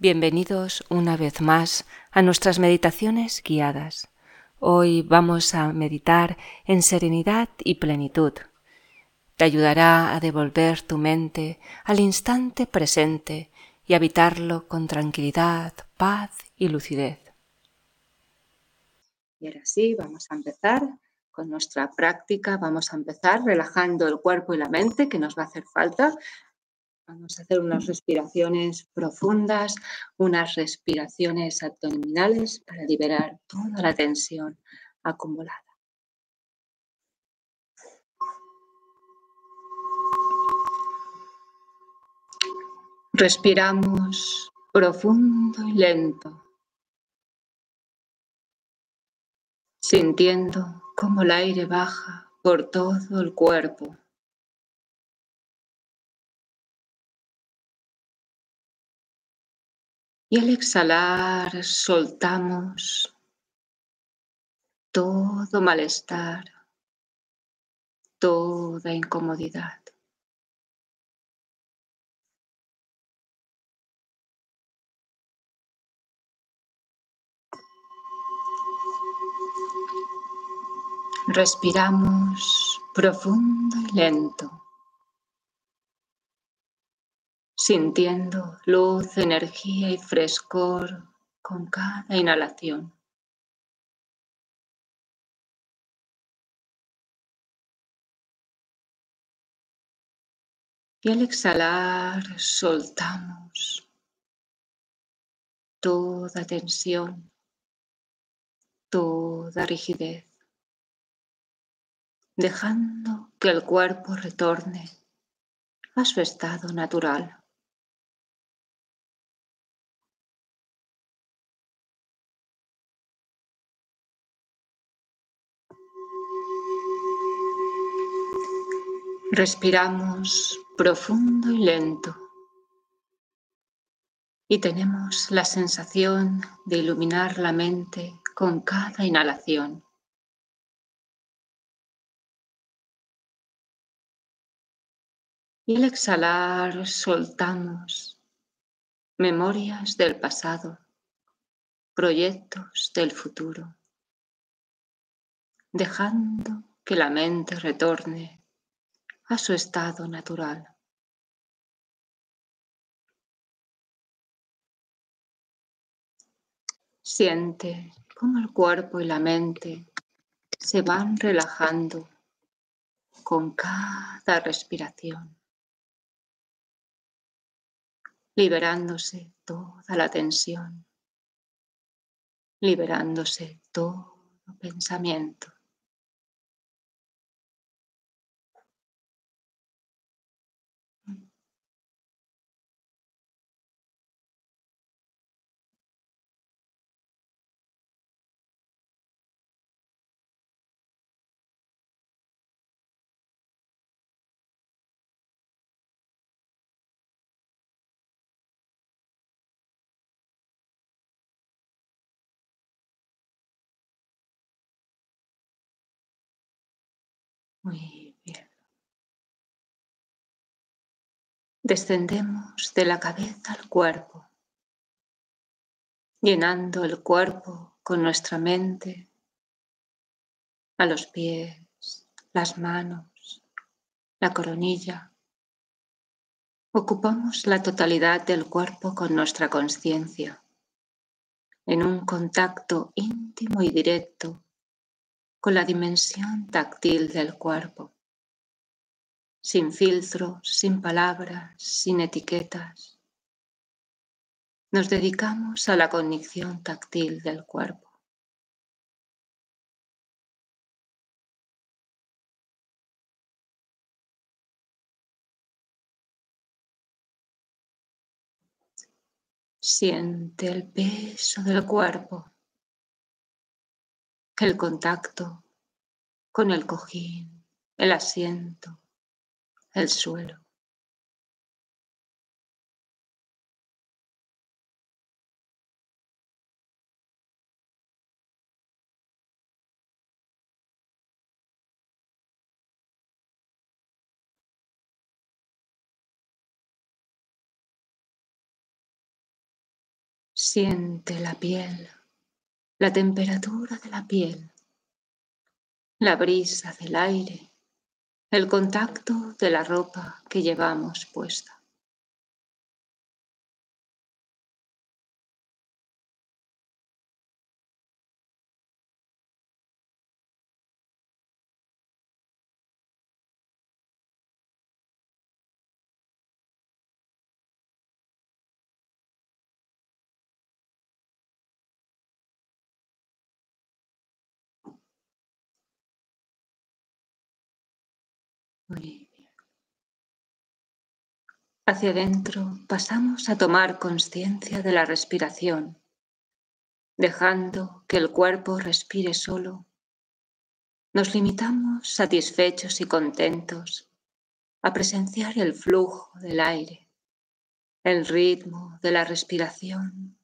Bienvenidos una vez más a nuestras meditaciones guiadas. Hoy vamos a meditar en serenidad y plenitud. Te ayudará a devolver tu mente al instante presente y habitarlo con tranquilidad, paz y lucidez. Y ahora sí, vamos a empezar con nuestra práctica. Vamos a empezar relajando el cuerpo y la mente, que nos va a hacer falta. Vamos a hacer unas respiraciones profundas, unas respiraciones abdominales para liberar toda la tensión acumulada. Respiramos profundo y lento, sintiendo cómo el aire baja por todo el cuerpo. Y al exhalar soltamos todo malestar, toda incomodidad. Respiramos profundo y lento. Sintiendo luz, energía y frescor con cada inhalación. Y al exhalar soltamos toda tensión, toda rigidez, dejando que el cuerpo retorne a su estado natural. Respiramos profundo y lento y tenemos la sensación de iluminar la mente con cada inhalación. Y al exhalar soltamos memorias del pasado, proyectos del futuro, dejando que la mente retorne a su estado natural. Siente cómo el cuerpo y la mente se van relajando con cada respiración, liberándose toda la tensión, liberándose todo pensamiento. Muy bien. Descendemos de la cabeza al cuerpo, llenando el cuerpo con nuestra mente, a los pies, las manos, la coronilla. Ocupamos la totalidad del cuerpo con nuestra conciencia, en un contacto íntimo y directo con la dimensión táctil del cuerpo, sin filtros, sin palabras, sin etiquetas. Nos dedicamos a la cognición táctil del cuerpo. Siente el peso del cuerpo el contacto con el cojín, el asiento, el suelo. Siente la piel, la temperatura de la piel, la brisa del aire, el contacto de la ropa que llevamos puesta. Hacia adentro pasamos a tomar conciencia de la respiración, dejando que el cuerpo respire solo. Nos limitamos satisfechos y contentos a presenciar el flujo del aire, el ritmo de la respiración,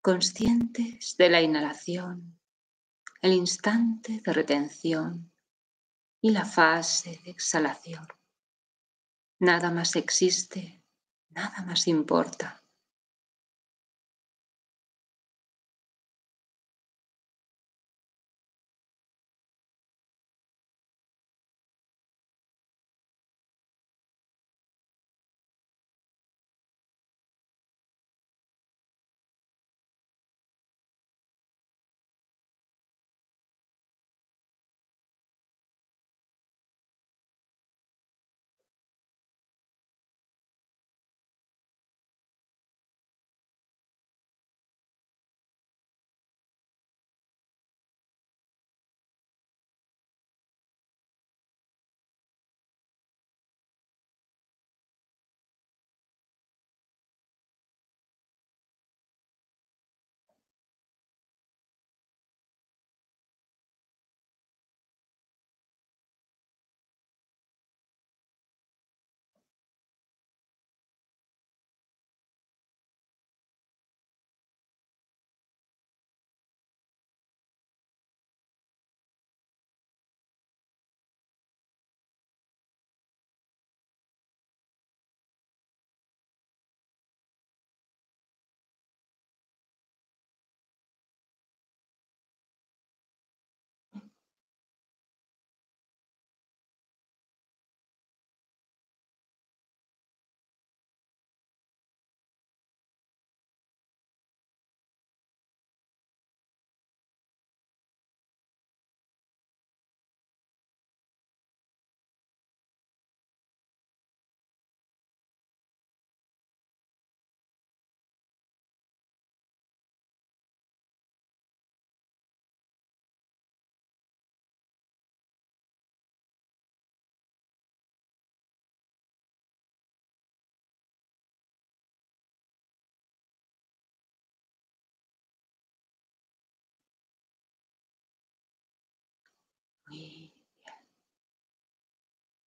conscientes de la inhalación, el instante de retención y la fase de exhalación. Nada más existe, nada más importa.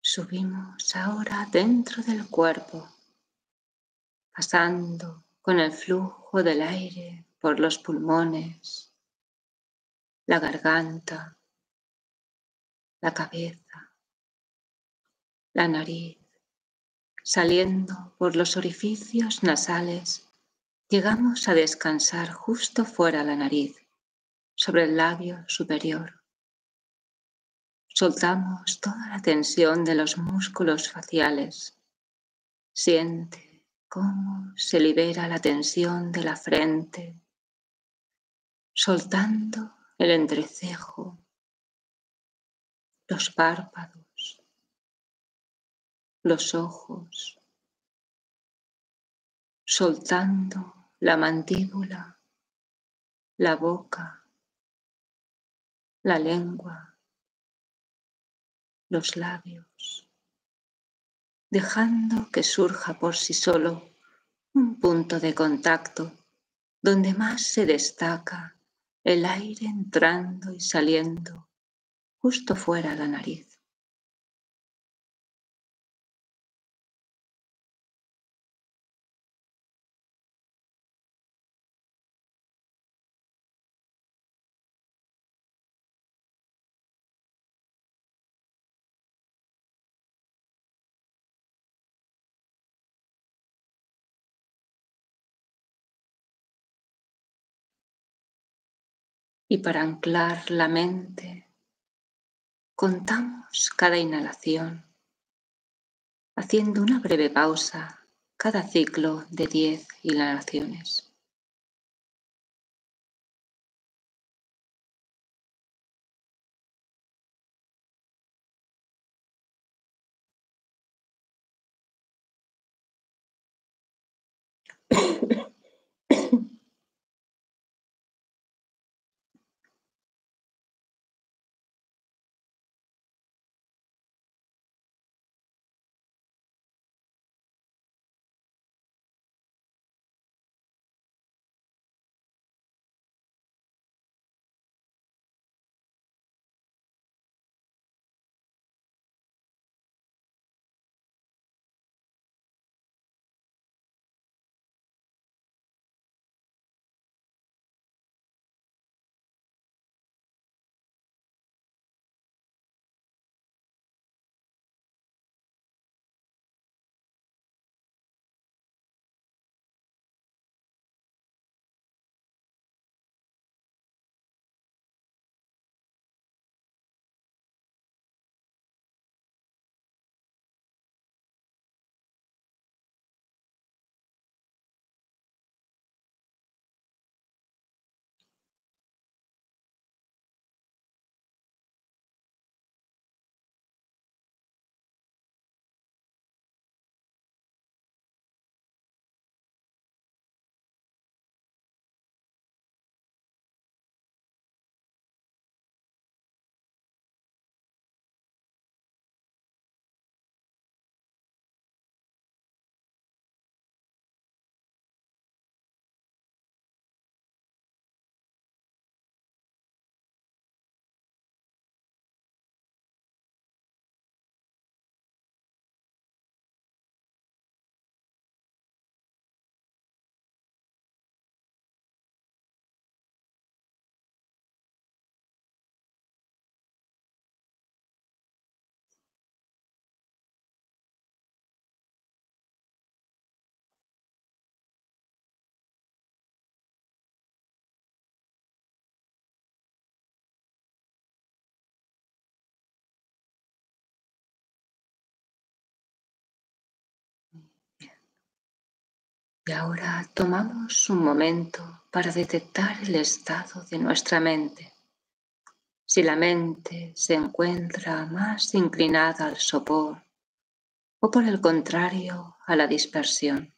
Subimos ahora dentro del cuerpo, pasando con el flujo del aire por los pulmones, la garganta, la cabeza, la nariz, saliendo por los orificios nasales, llegamos a descansar justo fuera la nariz, sobre el labio superior. Soltamos toda la tensión de los músculos faciales. Siente cómo se libera la tensión de la frente, soltando el entrecejo, los párpados, los ojos, soltando la mandíbula, la boca, la lengua los labios, dejando que surja por sí solo un punto de contacto donde más se destaca el aire entrando y saliendo justo fuera la nariz. Y para anclar la mente, contamos cada inhalación, haciendo una breve pausa cada ciclo de 10 inhalaciones. Ahora tomamos un momento para detectar el estado de nuestra mente. Si la mente se encuentra más inclinada al sopor o por el contrario a la dispersión.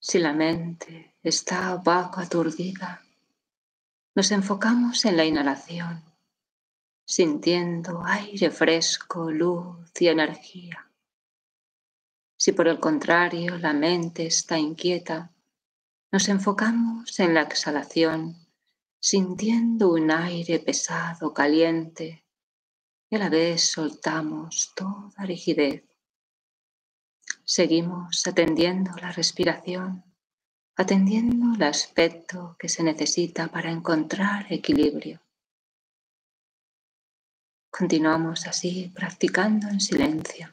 Si la mente está vago aturdida, nos enfocamos en la inhalación, sintiendo aire fresco, luz y energía. Si por el contrario la mente está inquieta, nos enfocamos en la exhalación, sintiendo un aire pesado, caliente, y a la vez soltamos toda rigidez. Seguimos atendiendo la respiración atendiendo el aspecto que se necesita para encontrar equilibrio. Continuamos así practicando en silencio.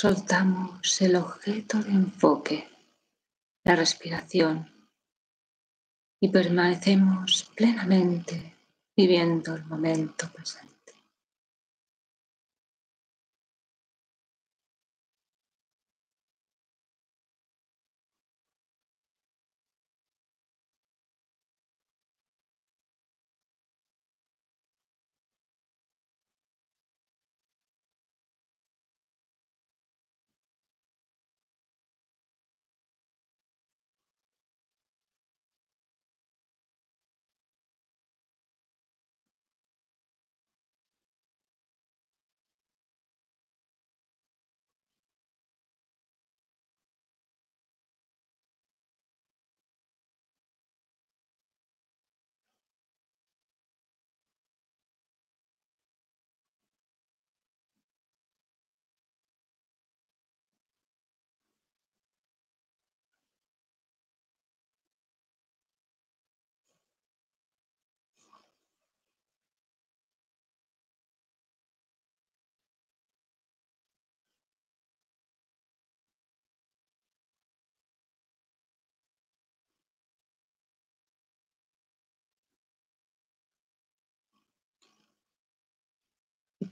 Soltamos el objeto de enfoque, la respiración, y permanecemos plenamente viviendo el momento presente.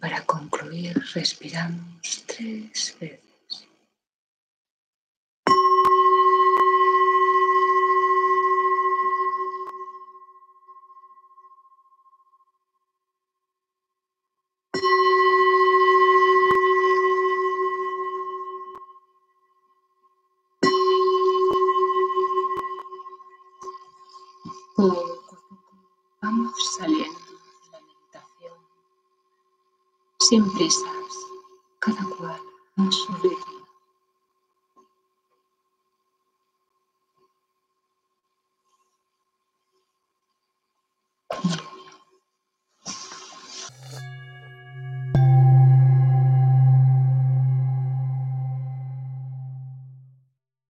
Para concluir, respiramos tres veces. empresa.